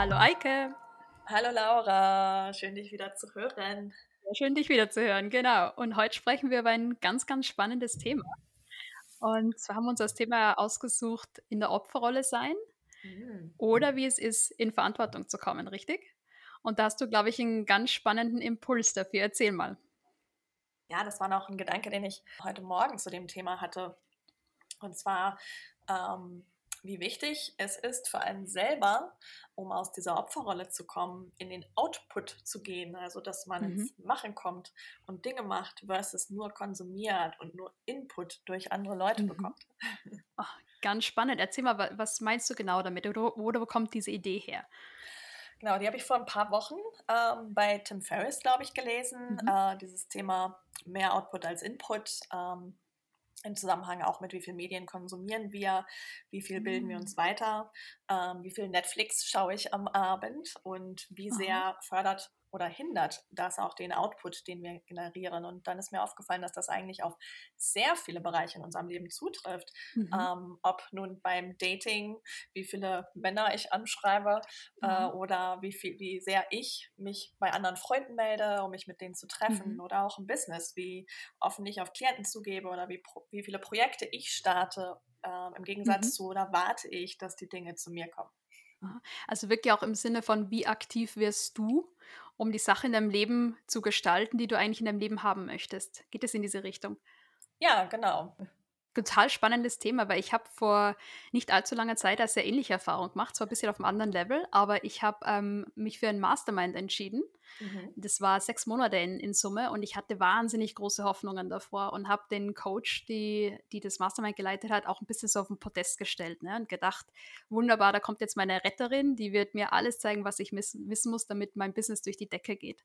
Hallo Eike. Hallo Laura, schön dich wieder zu hören. schön dich wieder zu hören, genau. Und heute sprechen wir über ein ganz, ganz spannendes Thema. Und zwar haben wir uns das Thema ausgesucht, in der Opferrolle sein mhm. oder wie es ist, in Verantwortung zu kommen, richtig? Und da hast du, glaube ich, einen ganz spannenden Impuls dafür. Erzähl mal. Ja, das war noch ein Gedanke, den ich heute Morgen zu dem Thema hatte. Und zwar, ähm, wie wichtig es ist für einen selber, um aus dieser Opferrolle zu kommen, in den Output zu gehen, also dass man mhm. ins Machen kommt und Dinge macht versus nur konsumiert und nur Input durch andere Leute mhm. bekommt. Oh, ganz spannend. Erzähl mal, was meinst du genau damit oder wo, wo kommt diese Idee her? Genau, die habe ich vor ein paar Wochen ähm, bei Tim Ferriss, glaube ich, gelesen. Mhm. Äh, dieses Thema mehr Output als Input. Ähm, im Zusammenhang auch mit, wie viel Medien konsumieren wir, wie viel bilden wir uns mm. weiter, ähm, wie viel Netflix schaue ich am Abend und wie sehr fördert oder hindert das auch den Output, den wir generieren. Und dann ist mir aufgefallen, dass das eigentlich auf sehr viele Bereiche in unserem Leben zutrifft. Mhm. Ähm, ob nun beim Dating, wie viele Männer ich anschreibe mhm. äh, oder wie, viel, wie sehr ich mich bei anderen Freunden melde, um mich mit denen zu treffen mhm. oder auch im Business, wie offen ich auf Klienten zugebe oder wie, wie viele Projekte ich starte. Äh, Im Gegensatz mhm. zu, oder warte ich, dass die Dinge zu mir kommen. Also wirklich auch im Sinne von, wie aktiv wirst du um die Sache in deinem Leben zu gestalten, die du eigentlich in deinem Leben haben möchtest. Geht es in diese Richtung? Ja, genau total spannendes Thema, weil ich habe vor nicht allzu langer Zeit eine sehr ähnliche Erfahrung gemacht, zwar ein bisschen auf einem anderen Level, aber ich habe ähm, mich für ein Mastermind entschieden. Mhm. Das war sechs Monate in, in, Summe und ich hatte wahnsinnig große Hoffnungen davor und habe den Coach, die, die das Mastermind geleitet hat, auch ein bisschen so auf den Podest gestellt ne, und gedacht, wunderbar, da kommt jetzt meine Retterin, die wird mir alles zeigen, was ich wissen muss, damit mein Business durch die Decke geht.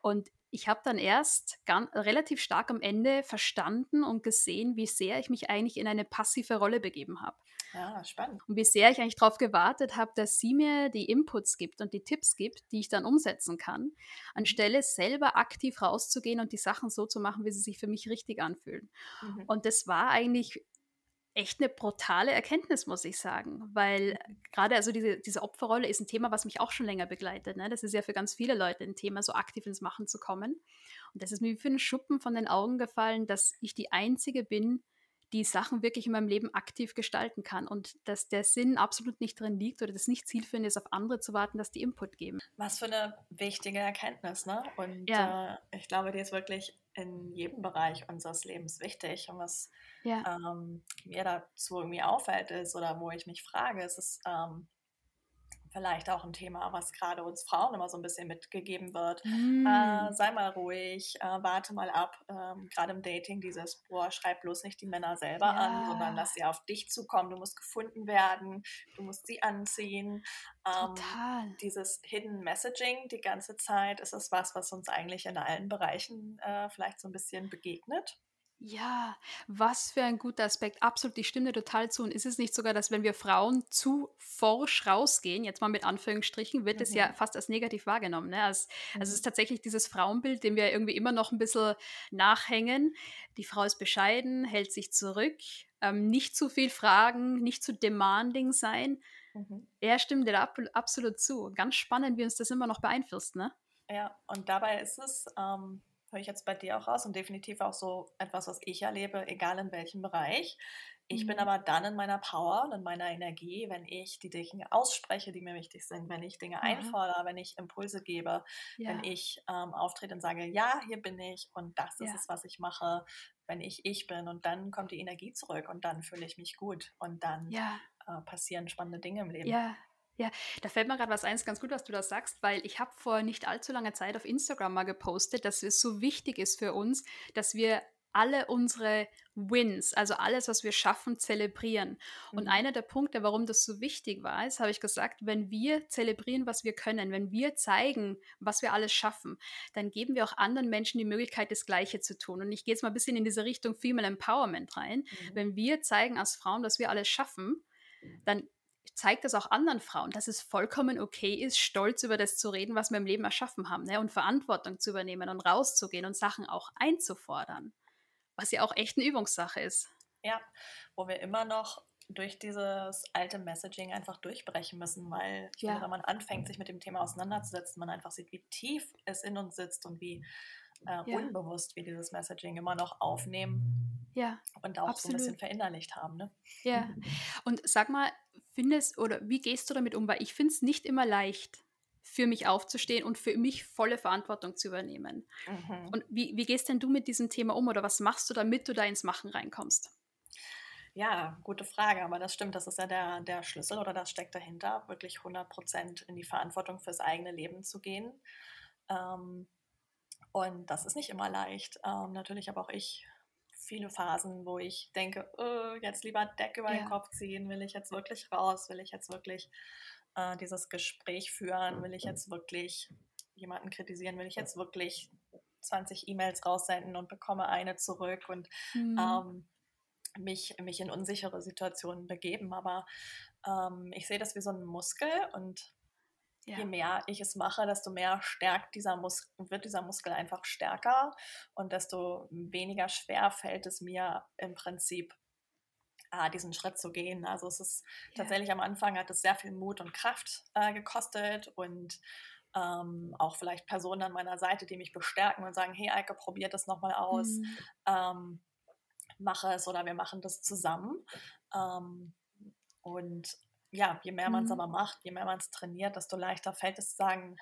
Und ich habe dann erst ganz, relativ stark am Ende verstanden und gesehen, wie sehr ich mich eigentlich in eine passive Rolle begeben habe. Ja, spannend. Und wie sehr ich eigentlich darauf gewartet habe, dass sie mir die Inputs gibt und die Tipps gibt, die ich dann umsetzen kann, mhm. anstelle selber aktiv rauszugehen und die Sachen so zu machen, wie sie sich für mich richtig anfühlen. Mhm. Und das war eigentlich echt eine brutale Erkenntnis, muss ich sagen. Weil mhm. gerade also diese, diese Opferrolle ist ein Thema, was mich auch schon länger begleitet. Ne? Das ist ja für ganz viele Leute ein Thema, so aktiv ins Machen zu kommen. Und das ist mir wie für einen Schuppen von den Augen gefallen, dass ich die Einzige bin, die Sachen wirklich in meinem Leben aktiv gestalten kann und dass der Sinn absolut nicht drin liegt oder das nicht zielführend ist, auf andere zu warten, dass die Input geben. Was für eine wichtige Erkenntnis, ne? Und ja. äh, ich glaube, die ist wirklich in jedem Bereich unseres Lebens wichtig. Und was ja. ähm, mir dazu irgendwie auffällt ist oder wo ich mich frage, ist es ähm, vielleicht auch ein Thema, was gerade uns Frauen immer so ein bisschen mitgegeben wird. Mm. Äh, sei mal ruhig, äh, warte mal ab. Ähm, gerade im Dating dieses, boah, schreib bloß nicht die Männer selber ja. an, sondern lass sie auf dich zukommen. Du musst gefunden werden, du musst sie anziehen. Ähm, Total. Dieses Hidden Messaging die ganze Zeit, ist es was, was uns eigentlich in allen Bereichen äh, vielleicht so ein bisschen begegnet. Ja, was für ein guter Aspekt. Absolut, ich stimme dir total zu. Und ist es nicht sogar, dass wenn wir Frauen zu forsch rausgehen, jetzt mal mit Anführungsstrichen, wird es ja mhm. fast als negativ wahrgenommen. Ne? Als, also es ist mhm. tatsächlich dieses Frauenbild, dem wir irgendwie immer noch ein bisschen nachhängen. Die Frau ist bescheiden, hält sich zurück, ähm, nicht zu viel fragen, nicht zu demanding sein. Mhm. Er stimmt dir da absolut zu. Ganz spannend, wie uns das immer noch beeinflusst, ne? Ja, und dabei ist es, ähm, höre ich jetzt bei dir auch raus und definitiv auch so etwas, was ich erlebe, egal in welchem Bereich. Ich mhm. bin aber dann in meiner Power und in meiner Energie, wenn ich die Dinge ausspreche, die mir wichtig sind, wenn ich Dinge mhm. einfordere, wenn ich Impulse gebe, ja. wenn ich ähm, auftrete und sage, ja, hier bin ich und das ist ja. es, was ich mache, wenn ich ich bin und dann kommt die Energie zurück und dann fühle ich mich gut und dann ja. äh, passieren spannende Dinge im Leben. Ja, ja, da fällt mir gerade was eins ganz gut, was du da sagst, weil ich habe vor nicht allzu langer Zeit auf Instagram mal gepostet, dass es so wichtig ist für uns, dass wir alle unsere Wins, also alles, was wir schaffen, zelebrieren. Und Mhm. einer der Punkte, warum das so wichtig war, ist, habe ich gesagt, wenn wir zelebrieren, was wir können, wenn wir zeigen, was wir alles schaffen, dann geben wir auch anderen Menschen die Möglichkeit, das Gleiche zu tun. Und ich gehe jetzt mal ein bisschen in diese Richtung Female Empowerment rein. Mhm. Wenn wir zeigen als Frauen, dass wir alles schaffen, dann zeigt das auch anderen Frauen, dass es vollkommen okay ist, stolz über das zu reden, was wir im Leben erschaffen haben ne? und Verantwortung zu übernehmen und rauszugehen und Sachen auch einzufordern, was ja auch echt eine Übungssache ist. Ja, wo wir immer noch durch dieses alte Messaging einfach durchbrechen müssen, weil ich Ja. finde, wenn man anfängt, sich mit dem Thema auseinanderzusetzen, man einfach sieht, wie tief es in uns sitzt und wie äh, Ja. unbewusst wir dieses Messaging immer noch aufnehmen Ja, und auch so ein Absolut. bisschen verinnerlicht haben. Ne? ja. Und sag mal, findest oder wie gehst du damit um? Weil ich finde es nicht immer leicht, für mich aufzustehen und für mich volle Verantwortung zu übernehmen. Mhm. Und wie, wie gehst denn du mit diesem Thema um oder was machst du, damit du da ins Machen reinkommst? Ja, gute Frage, aber das stimmt, das ist ja der, der Schlüssel oder das steckt dahinter, wirklich 100% in die Verantwortung fürs eigene Leben zu gehen. Ähm, und das ist nicht immer leicht. Ähm, natürlich habe auch ich viele Phasen, wo ich denke, äh, jetzt lieber Decke über Ja. den Kopf ziehen, will ich jetzt wirklich raus, will ich jetzt wirklich äh, dieses Gespräch führen, will ich jetzt wirklich jemanden kritisieren, will ich jetzt wirklich 20 E-Mails raussenden und bekomme eine zurück und Mhm. ähm, mich, mich in unsichere Situationen begeben. Aber ähm, ich sehe das wie so ein Muskel und ja. je mehr ich es mache, desto mehr stärkt dieser Mus wird dieser Muskel einfach stärker und desto weniger schwer fällt es mir im Prinzip, ah, diesen Schritt zu gehen. Also es ist Ja. tatsächlich am Anfang hat es sehr viel Mut und Kraft äh, gekostet und ähm, auch vielleicht Personen an meiner Seite, die mich bestärken und sagen, hey Eike, probier das nochmal aus Mhm. ähm, mache es oder wir machen das zusammen. Ähm, und ja, je mehr man es Mhm. aber macht, je mehr man es trainiert, desto leichter fällt es zu sagen,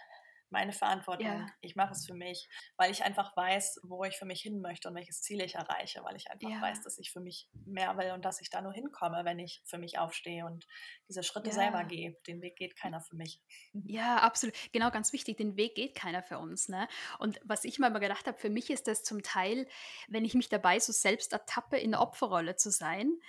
meine Verantwortung, Ja. ich mache es für mich, weil ich einfach weiß, wo ich für mich hin möchte und welches Ziel ich erreiche, weil ich einfach Ja. weiß, dass ich für mich mehr will und dass ich da nur hinkomme, wenn ich für mich aufstehe und diese Schritte selber Ja. gehe. Den Weg geht keiner für mich. Ja, absolut. Genau, ganz wichtig. Den Weg geht keiner für uns. Ne? Und was ich mal gedacht habe, für mich ist das zum Teil, wenn ich mich dabei so selbst ertappe, in der Opferrolle zu sein,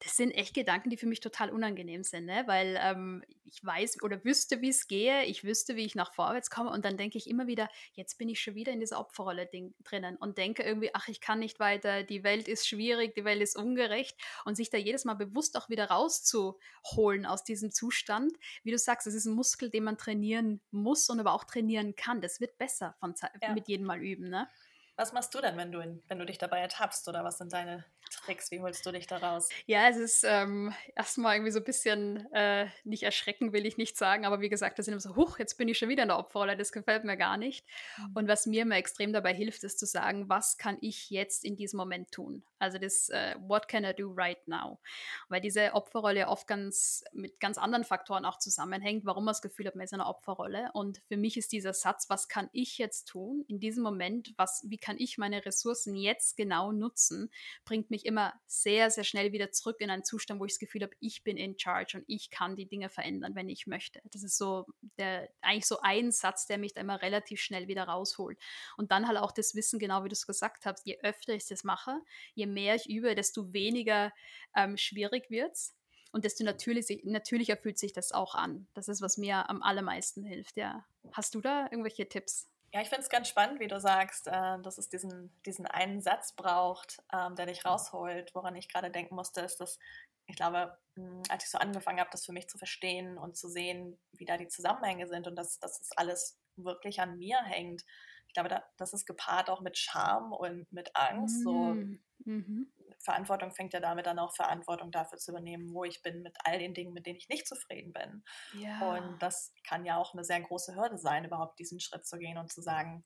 das sind echt Gedanken, die für mich total unangenehm sind, ne? weil ähm, ich weiß oder wüsste, wie es gehe, ich wüsste, wie ich nach vorwärts komme und dann denke ich immer wieder, jetzt bin ich schon wieder in dieser Opferrolle drinnen und denke irgendwie, ach, ich kann nicht weiter, die Welt ist schwierig, die Welt ist ungerecht und sich da jedes Mal bewusst auch wieder rauszuholen aus diesem Zustand, wie du sagst, es ist ein Muskel, den man trainieren muss und aber auch trainieren kann. Das wird besser von Ze Ja. mit jedem Mal üben, ne? Was machst du denn, wenn du, in, wenn du dich dabei ertappst oder was sind deine Tricks? Wie holst du dich da raus? Ja, es ist ähm, erstmal irgendwie so ein bisschen, äh, nicht erschrecken will ich nicht sagen, aber wie gesagt, das sind immer so, huch, jetzt bin ich schon wieder in der Opferrolle, das gefällt mir gar nicht. Mhm. Und was mir immer extrem dabei hilft, ist zu sagen, was kann ich jetzt in diesem Moment tun? Also das, äh, what can I do right now? Weil diese Opferrolle oft ganz mit ganz anderen Faktoren auch zusammenhängt, warum man das Gefühl hat, man ist in einer Opferrolle. Und für mich ist dieser Satz, was kann ich jetzt tun in diesem Moment, was, wie kann ich meine Ressourcen jetzt genau nutzen, bringt mich immer sehr, sehr schnell wieder zurück in einen Zustand, wo ich das Gefühl habe, ich bin in charge und ich kann die Dinge verändern, wenn ich möchte. Das ist so der, eigentlich so ein Satz, der mich da immer relativ schnell wieder rausholt. Und dann halt auch das Wissen, genau wie du es gesagt hast, je öfter ich das mache, je mehr ich übe, desto weniger ähm, schwierig wird es. Und desto natürlich, natürlicher fühlt sich das auch an. Das ist, was mir am allermeisten hilft, ja. Hast du da irgendwelche Tipps? Ja, ich finde es ganz spannend, wie du sagst, äh, dass es diesen, diesen einen Satz braucht, ähm, der dich rausholt. Woran ich gerade denken musste, ist, dass ich glaube, mh, als ich so angefangen habe, das für mich zu verstehen und zu sehen, wie da die Zusammenhänge sind und dass, dass das alles wirklich an mir hängt. Ich glaube, da, das ist gepaart auch mit Scham und mit Angst. So Mm, mhm. Verantwortung fängt ja damit an, auch Verantwortung dafür zu übernehmen, wo ich bin mit all den Dingen, mit denen ich nicht zufrieden bin. Ja. Und das kann ja auch eine sehr große Hürde sein, überhaupt diesen Schritt zu gehen und zu sagen,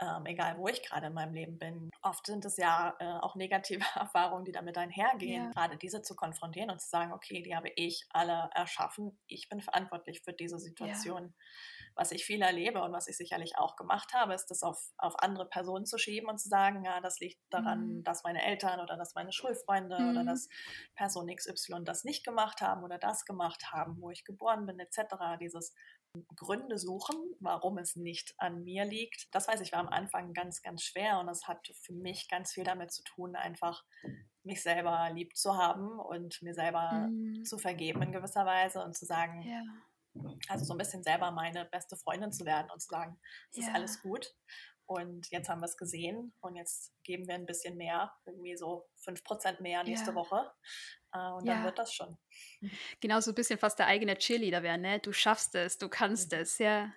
ähm, egal wo ich gerade in meinem Leben bin. Oft sind es ja äh, auch negative Erfahrungen, die damit einhergehen, Ja. gerade diese zu konfrontieren und zu sagen, okay, die habe ich alle erschaffen, ich bin verantwortlich für diese Situation. Was ich viel erlebe und was ich sicherlich auch gemacht habe, ist das auf, auf andere Personen zu schieben und zu sagen, ja, das liegt daran, Mhm. dass meine Eltern oder dass meine Schulfreunde oder Mhm. dass Person XY das nicht gemacht haben oder das gemacht haben, wo ich geboren bin, etc. Dieses Gründe suchen, warum es nicht an mir liegt. Das weiß ich, war am Anfang ganz, ganz schwer und das hat für mich ganz viel damit zu tun, einfach mich selber lieb zu haben und mir selber mhm. zu vergeben in gewisser Weise und zu sagen, ja. also so ein bisschen selber meine beste Freundin zu werden und zu sagen, es ja. ist alles gut. Und jetzt haben wir es gesehen und jetzt geben wir ein bisschen mehr, irgendwie so 5% mehr nächste ja. Woche. Äh, und dann wird das schon. Genau, so ein bisschen fast der eigene Cheerleader werden, ne? Du schaffst es, du kannst mhm. es, ja.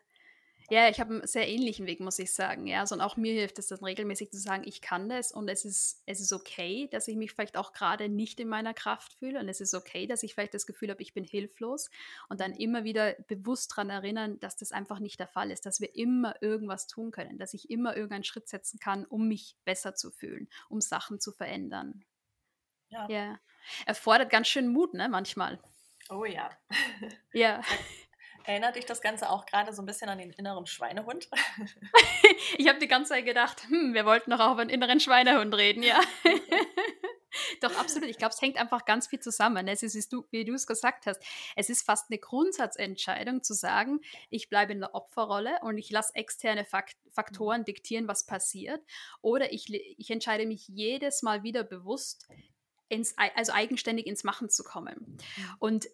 Ja, ich habe einen sehr ähnlichen Weg, muss ich sagen. Ja, also, und auch mir hilft es dann regelmäßig zu sagen, ich kann das und es ist, es ist okay, dass ich mich vielleicht auch gerade nicht in meiner Kraft fühle und es ist okay, dass ich vielleicht das Gefühl habe, ich bin hilflos und dann immer wieder bewusst daran erinnern, dass das einfach nicht der Fall ist, dass wir immer irgendwas tun können, dass ich immer irgendeinen Schritt setzen kann, um mich besser zu fühlen, um Sachen zu verändern. Ja. ja. Erfordert ganz schön Mut, ne, manchmal. Oh ja. Ja. Erinnert dich das Ganze auch gerade so ein bisschen an den inneren Schweinehund? ich habe die ganze Zeit gedacht, hm, wir wollten doch auch über den inneren Schweinehund reden, ja. Doch, absolut. Ich glaube, es hängt einfach ganz viel zusammen. Es ist, wie du es gesagt hast, es ist fast eine Grundsatzentscheidung zu sagen, ich bleibe in der Opferrolle und ich lasse externe Fakt Faktoren diktieren, was passiert. Oder ich, ich entscheide mich jedes Mal wieder bewusst, ins, also eigenständig ins Machen zu kommen. Und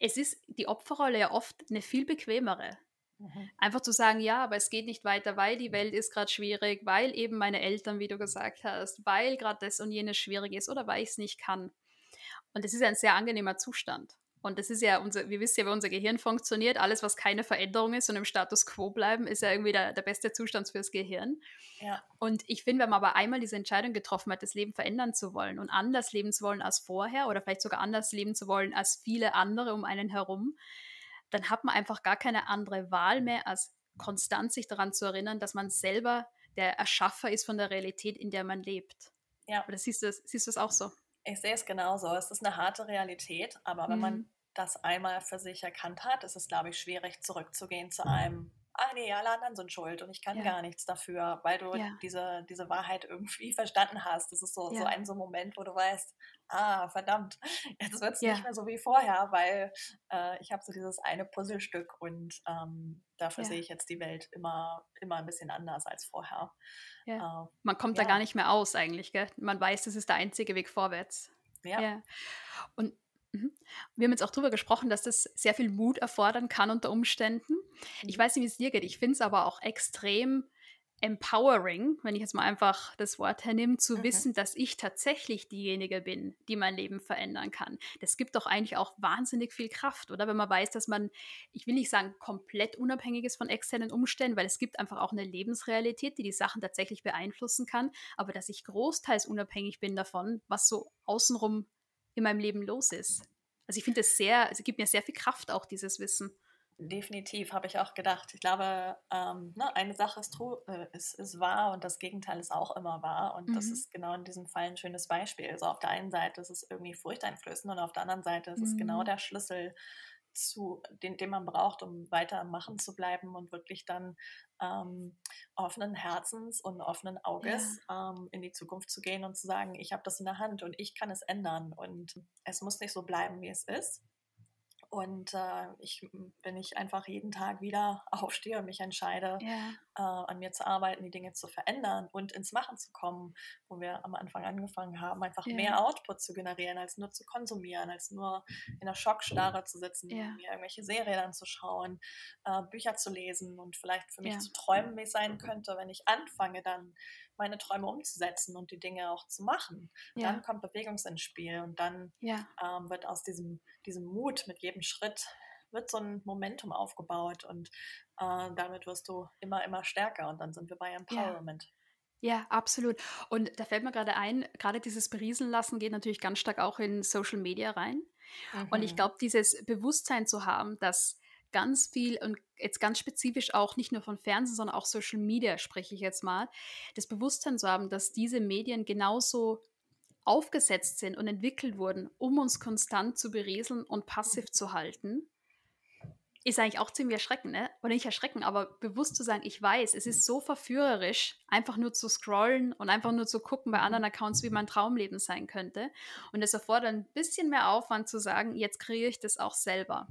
es ist die Opferrolle ja oft eine viel bequemere. Mhm. Einfach zu sagen, ja, aber es geht nicht weiter, weil die Welt ist gerade schwierig, weil eben meine Eltern, wie du gesagt hast, weil gerade das und jenes schwierig ist oder weil ich es nicht kann. Und es ist ein sehr angenehmer Zustand. Und das ist ja, unser, wir wissen ja, wie unser Gehirn funktioniert. Alles, was keine Veränderung ist und im Status quo bleiben, ist ja irgendwie der, der beste Zustand fürs Gehirn. Ja. Und ich finde, wenn man aber einmal diese Entscheidung getroffen hat, das Leben verändern zu wollen und anders leben zu wollen als vorher oder vielleicht sogar anders leben zu wollen als viele andere um einen herum, dann hat man einfach gar keine andere Wahl mehr, als konstant sich daran zu erinnern, dass man selber der Erschaffer ist von der Realität, in der man lebt. Ja. Oder siehst du, siehst du es auch so? Ich sehe es genauso. Es ist eine harte Realität, aber wenn mhm. man das einmal für sich erkannt hat, ist es, glaube ich, schwierig zurückzugehen zu einem, ah nee, alle anderen sind schuld und ich kann ja. gar nichts dafür, weil du ja. diese, diese Wahrheit irgendwie verstanden hast. Das ist so, ja. so ein so Moment, wo du weißt, ah, verdammt, jetzt wird es nicht mehr so wie vorher, weil äh, ich habe so dieses eine Puzzlestück und ähm, dafür sehe ich jetzt die Welt immer, immer ein bisschen anders als vorher. Äh, Man kommt da gar nicht mehr aus eigentlich, gell? Man weiß, das ist der einzige Weg vorwärts. Ja. Und mhm. wir haben jetzt auch darüber gesprochen, dass das sehr viel Mut erfordern kann unter Umständen. Ich mhm. weiß nicht, wie es dir geht. Ich finde es aber auch extrem empowering, wenn ich jetzt mal einfach das Wort hernehme, zu mhm. wissen, dass ich tatsächlich diejenige bin, die mein Leben verändern kann. Das gibt doch eigentlich auch wahnsinnig viel Kraft, oder? Wenn man weiß, dass man, ich will nicht sagen, komplett unabhängig ist von externen Umständen, weil es gibt einfach auch eine Lebensrealität, die die Sachen tatsächlich beeinflussen kann, aber dass ich großteils unabhängig bin davon, was so außenrum in meinem Leben los ist. Also ich finde es sehr, es gibt mir sehr viel Kraft auch, dieses Wissen. Definitiv, habe ich auch gedacht. Ich glaube, ähm, ne, eine Sache ist, äh, ist, ist wahr und das Gegenteil ist auch immer wahr. Und mhm. das ist genau in diesem Fall ein schönes Beispiel. Also auf der einen Seite ist es irgendwie furchteinflößend und auf der anderen Seite ist mhm. es genau mhm. der Schlüssel, zu, den, den man braucht, um weiter Machen zu bleiben und wirklich dann ähm, offenen Herzens und offenen Auges ja. ähm, in die Zukunft zu gehen und zu sagen, ich habe das in der Hand und ich kann es ändern und es muss nicht so bleiben, wie es ist. Und äh, ich, wenn ich einfach jeden Tag wieder aufstehe und mich entscheide, ja. äh, an mir zu arbeiten, die Dinge zu verändern und ins Machen zu kommen, wo wir am Anfang angefangen haben, einfach ja. mehr Output zu generieren, als nur zu konsumieren, als nur in der Schockstarre zu sitzen, ja. mir irgendwelche Serien anzuschauen, äh, Bücher zu lesen und vielleicht für mich zu träumen, wie es sein könnte, wenn ich anfange, dann meine Träume umzusetzen und die Dinge auch zu machen. Ja. Dann kommt Bewegung ins Spiel und dann ja. ähm, wird aus diesem, diesem Mut mit jedem Schritt wird so ein Momentum aufgebaut und äh, damit wirst du immer, immer stärker und dann sind wir bei Empowerment. Ja. Ja, absolut. Und da fällt mir gerade ein, gerade dieses Berieseln lassen geht natürlich ganz stark auch in Social Media rein. Mhm. Und ich mhm. glaube, dieses Bewusstsein zu haben, dass ganz viel und jetzt ganz spezifisch auch nicht nur von Fernsehen, sondern auch Social Media spreche ich jetzt mal, das Bewusstsein zu haben, dass diese Medien genauso aufgesetzt sind und entwickelt wurden, um uns konstant zu berieseln und passiv zu halten, ist eigentlich auch ziemlich erschreckend, ne? Oder nicht erschreckend, aber bewusst zu sagen, ich weiß, es ist so verführerisch, einfach nur zu scrollen und einfach nur zu gucken bei anderen Accounts, wie mein Traumleben sein könnte. Und es erfordert ein bisschen mehr Aufwand zu sagen, jetzt kreiere ich das auch selber.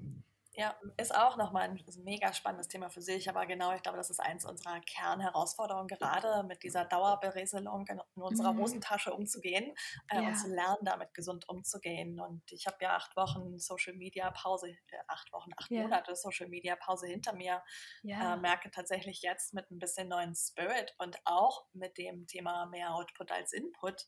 Ja, ist auch nochmal ein, ein mega spannendes Thema für sich, aber genau, ich glaube, das ist eins unserer Kernherausforderungen, gerade mit dieser Dauerberieselung in, in unserer mhm. Hosentasche umzugehen äh, ja. und zu lernen, damit gesund umzugehen. Und ich habe ja acht Wochen Social Media Pause, äh, acht Wochen, acht ja. Monate Social Media Pause hinter mir, ja. äh, merke tatsächlich jetzt mit ein bisschen neuen Spirit und auch mit dem Thema mehr Output als Input,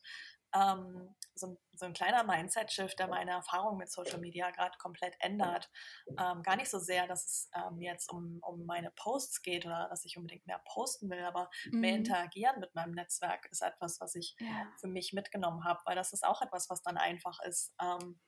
ähm, so, so, ein kleiner Mindset-Shift, der meine Erfahrung mit Social Media gerade komplett ändert. Ähm, gar nicht so sehr, dass es ähm, jetzt um, um meine Posts geht oder dass ich unbedingt mehr posten will, aber mhm. mehr interagieren mit meinem Netzwerk ist etwas, was ich ja. für mich mitgenommen habe, weil das ist auch etwas, was dann einfach ist. Ähm,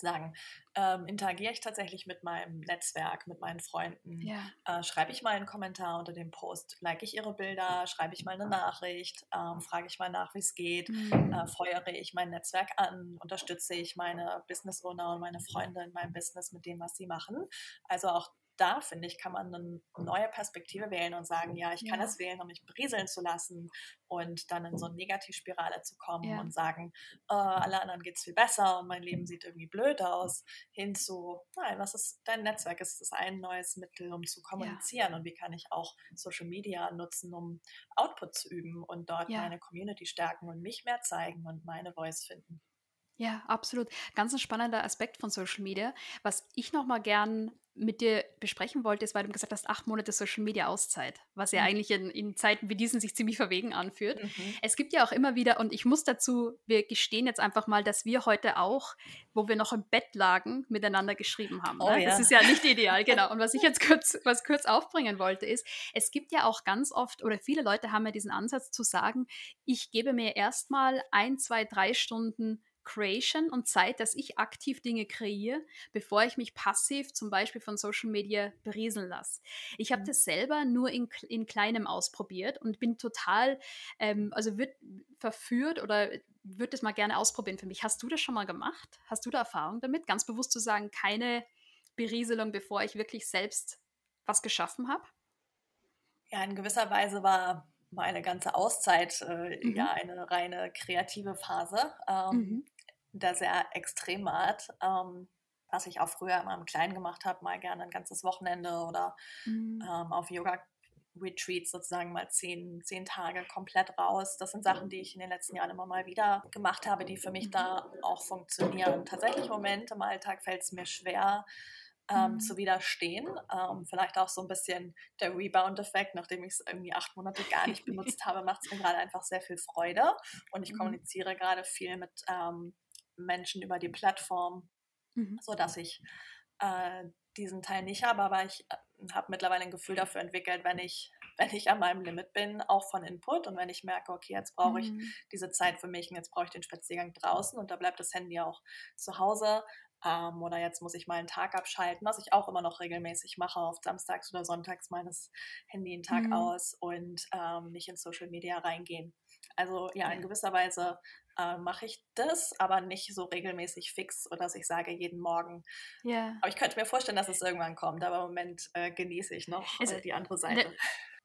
sagen, ähm, interagiere ich tatsächlich mit meinem Netzwerk, mit meinen Freunden? Ja. Äh, schreibe ich mal einen Kommentar unter dem Post? Like ich ihre Bilder? Schreibe ich mal eine Nachricht? Ähm, frage ich mal nach, wie es geht? Mhm. Äh, feuere ich mein Netzwerk an? Unterstütze ich meine Business Owner und meine Freunde in meinem Business mit dem, was sie machen? Also auch da, finde ich, kann man eine neue Perspektive wählen und sagen, ja, ich kann ja. es wählen, um mich berieseln zu lassen und dann in so eine Negativspirale zu kommen ja. und sagen, äh, alle anderen geht es viel besser und mein Leben sieht irgendwie blöd aus, hin zu, nein, was ist dein Netzwerk? Ist es ein neues Mittel, um zu kommunizieren ja. und wie kann ich auch Social Media nutzen, um Output zu üben und dort meine Community stärken und mich mehr zeigen und meine Voice finden. Ja, absolut. Ganz ein spannender Aspekt von Social Media. Was ich noch mal gern mit dir besprechen wollte, ist, weil du gesagt hast, acht Monate Social Media Auszeit, was ja mhm. eigentlich in, in, Zeiten wie diesen sich ziemlich verwegen anführt. Mhm. Es gibt ja auch immer wieder, und ich muss dazu, wir gestehen jetzt einfach mal, dass wir heute auch, wo wir noch im Bett lagen, miteinander geschrieben haben. Oh, ne? ja. Das ist ja nicht ideal, genau. Und was ich jetzt kurz, was kurz aufbringen wollte, ist, es gibt ja auch ganz oft, oder viele Leute haben ja diesen Ansatz zu sagen, ich gebe mir erstmal ein, zwei, drei Stunden Creation und Zeit, dass ich aktiv Dinge kreiere, bevor ich mich passiv zum Beispiel von Social Media berieseln lasse. Ich habe mhm. das selber nur in, in kleinem ausprobiert und bin total, ähm, also wird verführt oder würde das mal gerne ausprobieren für mich. Hast du das schon mal gemacht? Hast du da Erfahrung damit? Ganz bewusst zu sagen, keine Berieselung, bevor ich wirklich selbst was geschaffen habe? Ja, in gewisser Weise war meine ganze Auszeit äh, mhm. ja eine reine kreative Phase. Ähm, mhm der sehr extremen Art, ähm, was ich auch früher immer im Kleinen gemacht habe, mal gerne ein ganzes Wochenende oder mhm. ähm, auf Yoga Retreats sozusagen mal zehn, zehn Tage komplett raus. Das sind Sachen, die ich in den letzten Jahren immer mal wieder gemacht habe, die für mich da auch funktionieren. Tatsächlich im Moment im Alltag fällt es mir schwer, ähm, mhm. zu widerstehen. Ähm, vielleicht auch so ein bisschen der Rebound-Effekt, nachdem ich es irgendwie acht Monate gar nicht benutzt habe, macht es mir gerade einfach sehr viel Freude. Und ich mhm. kommuniziere gerade viel mit ähm, Menschen über die Plattform, mhm. sodass ich äh, diesen Teil nicht habe, aber ich äh, habe mittlerweile ein Gefühl dafür entwickelt, wenn ich, wenn ich an meinem Limit bin, auch von Input und wenn ich merke, okay, jetzt brauche ich mhm. diese Zeit für mich und jetzt brauche ich den Spaziergang draußen und da bleibt das Handy auch zu Hause, ähm, oder jetzt muss ich mal einen Tag abschalten, was ich auch immer noch regelmäßig mache. Auf Samstags oder Sonntags das Handy einen Tag mhm. aus und ähm, nicht in Social Media reingehen. Also ja, in gewisser Weise äh, mache ich das, aber nicht so regelmäßig fix oder dass ich sage jeden Morgen. Ja. Aber ich könnte mir vorstellen, dass es irgendwann kommt, aber im Moment äh, genieße ich noch äh, die andere Seite.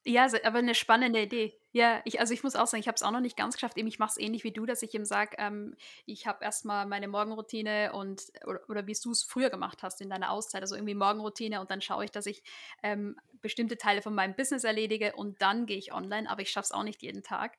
Ja, aber eine spannende Idee. Ja, ich, also ich muss auch sagen, ich habe es auch noch nicht ganz geschafft. Eben, ich mache es ähnlich wie du, dass ich ihm sage, ähm, ich habe erstmal meine Morgenroutine und oder, oder wie du es früher gemacht hast in deiner Auszeit, also irgendwie Morgenroutine und dann schaue ich, dass ich ähm, bestimmte Teile von meinem Business erledige und dann gehe ich online, aber ich schaffe es auch nicht jeden Tag.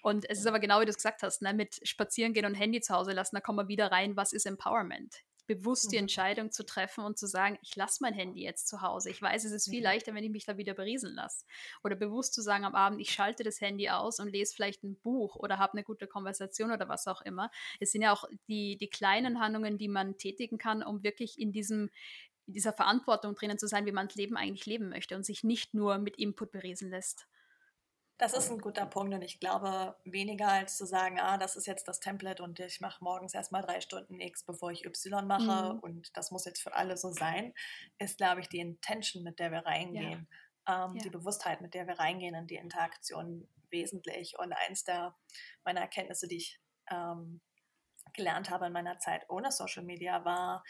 Und es ist aber genau wie du es gesagt hast, ne, mit Spazieren gehen und Handy zu Hause lassen, da kommen wir wieder rein, was ist Empowerment? Bewusst die mhm. Entscheidung zu treffen und zu sagen, ich lasse mein Handy jetzt zu Hause. Ich weiß, es ist viel mhm. leichter, wenn ich mich da wieder berieseln lasse. Oder bewusst zu sagen am Abend, ich schalte das Handy aus und lese vielleicht ein Buch oder habe eine gute Konversation oder was auch immer. Es sind ja auch die, die kleinen Handlungen, die man tätigen kann, um wirklich in diesem in dieser Verantwortung drinnen zu sein, wie man das Leben eigentlich leben möchte und sich nicht nur mit Input berieseln lässt. Das ist ein guter Punkt und ich glaube, weniger als zu sagen, ah, das ist jetzt das Template und ich mache morgens erstmal drei Stunden X, bevor ich Y mache mhm. und das muss jetzt für alle so sein, ist, glaube ich, die Intention, mit der wir reingehen, ja. Ähm, ja. die Bewusstheit, mit der wir reingehen in die Interaktion wesentlich. Und eins der meiner Erkenntnisse, die ich ähm, gelernt habe in meiner Zeit ohne Social Media, war,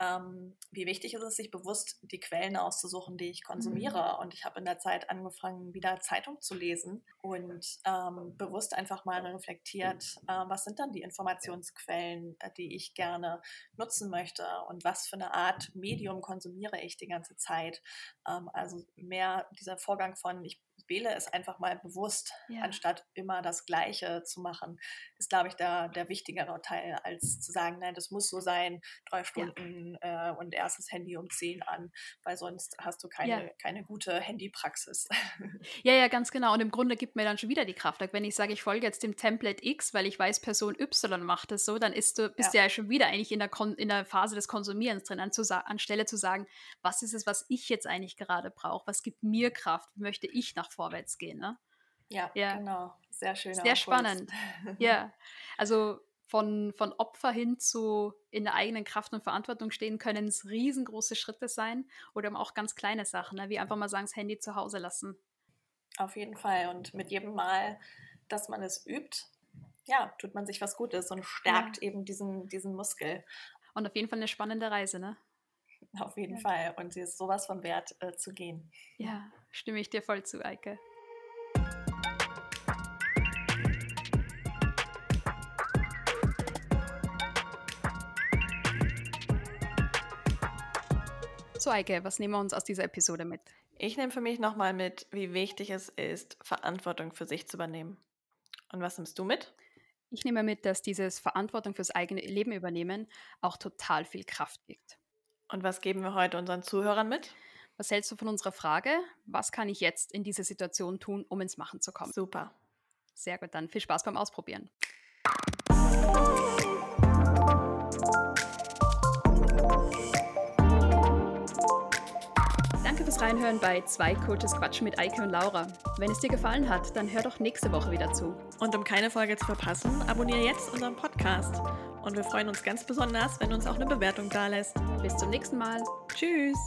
ähm, wie wichtig ist es, sich bewusst die Quellen auszusuchen, die ich konsumiere. Mhm. Und ich habe in der Zeit angefangen, wieder Zeitung zu lesen und ähm, bewusst einfach mal reflektiert, äh, was sind dann die Informationsquellen, äh, die ich gerne nutzen möchte und was für eine Art Medium konsumiere ich die ganze Zeit. Ähm, also mehr dieser Vorgang von, ich wähle es einfach mal bewusst, ja. anstatt immer das Gleiche zu machen, ist, glaube ich, der, der wichtigere Teil, als zu sagen, nein, das muss so sein, drei Stunden ja. äh, und erstes Handy um zehn an, weil sonst hast du keine, ja. keine gute Handypraxis. Ja, ja, ganz genau. Und im Grunde gibt mir dann schon wieder die Kraft. Wenn ich sage, ich folge jetzt dem Template X, weil ich weiß, Person Y macht es so, dann ist du, bist du ja schon wieder eigentlich in der, Kon in der Phase des Konsumierens drin, anstelle zu sagen, was ist es, was ich jetzt eigentlich gerade brauche, was gibt mir Kraft, möchte ich nach vorne vorwärts gehen. Ne? Ja, ja, genau. Sehr schön. Sehr spannend. ja, also von, von Opfer hin zu in der eigenen Kraft und Verantwortung stehen, können es riesengroße Schritte sein oder auch ganz kleine Sachen, ne? wie einfach mal sagen, das Handy zu Hause lassen. Auf jeden Fall. Und mit jedem Mal, dass man es übt, ja, tut man sich was Gutes und stärkt ja. eben diesen, diesen Muskel. Und auf jeden Fall eine spannende Reise, ne? Auf jeden ja. Fall. Und sie ist sowas von wert äh, zu gehen. Ja, stimme ich dir voll zu, Eike. So, Eike, was nehmen wir uns aus dieser Episode mit? Ich nehme für mich nochmal mit, wie wichtig es ist, Verantwortung für sich zu übernehmen. Und was nimmst du mit? Ich nehme mit, dass dieses Verantwortung fürs eigene Leben übernehmen auch total viel Kraft gibt. Und was geben wir heute unseren Zuhörern mit? Was hältst du von unserer Frage? Was kann ich jetzt in dieser Situation tun, um ins Machen zu kommen? Super. Sehr gut, dann viel Spaß beim Ausprobieren. Danke fürs Reinhören bei Zwei Coaches Quatschen mit Eike und Laura. Wenn es dir gefallen hat, dann hör doch nächste Woche wieder zu. Und um keine Folge zu verpassen, abonniere jetzt unseren Podcast. Und wir freuen uns ganz besonders, wenn du uns auch eine Bewertung da lässt. Bis zum nächsten Mal. Tschüss.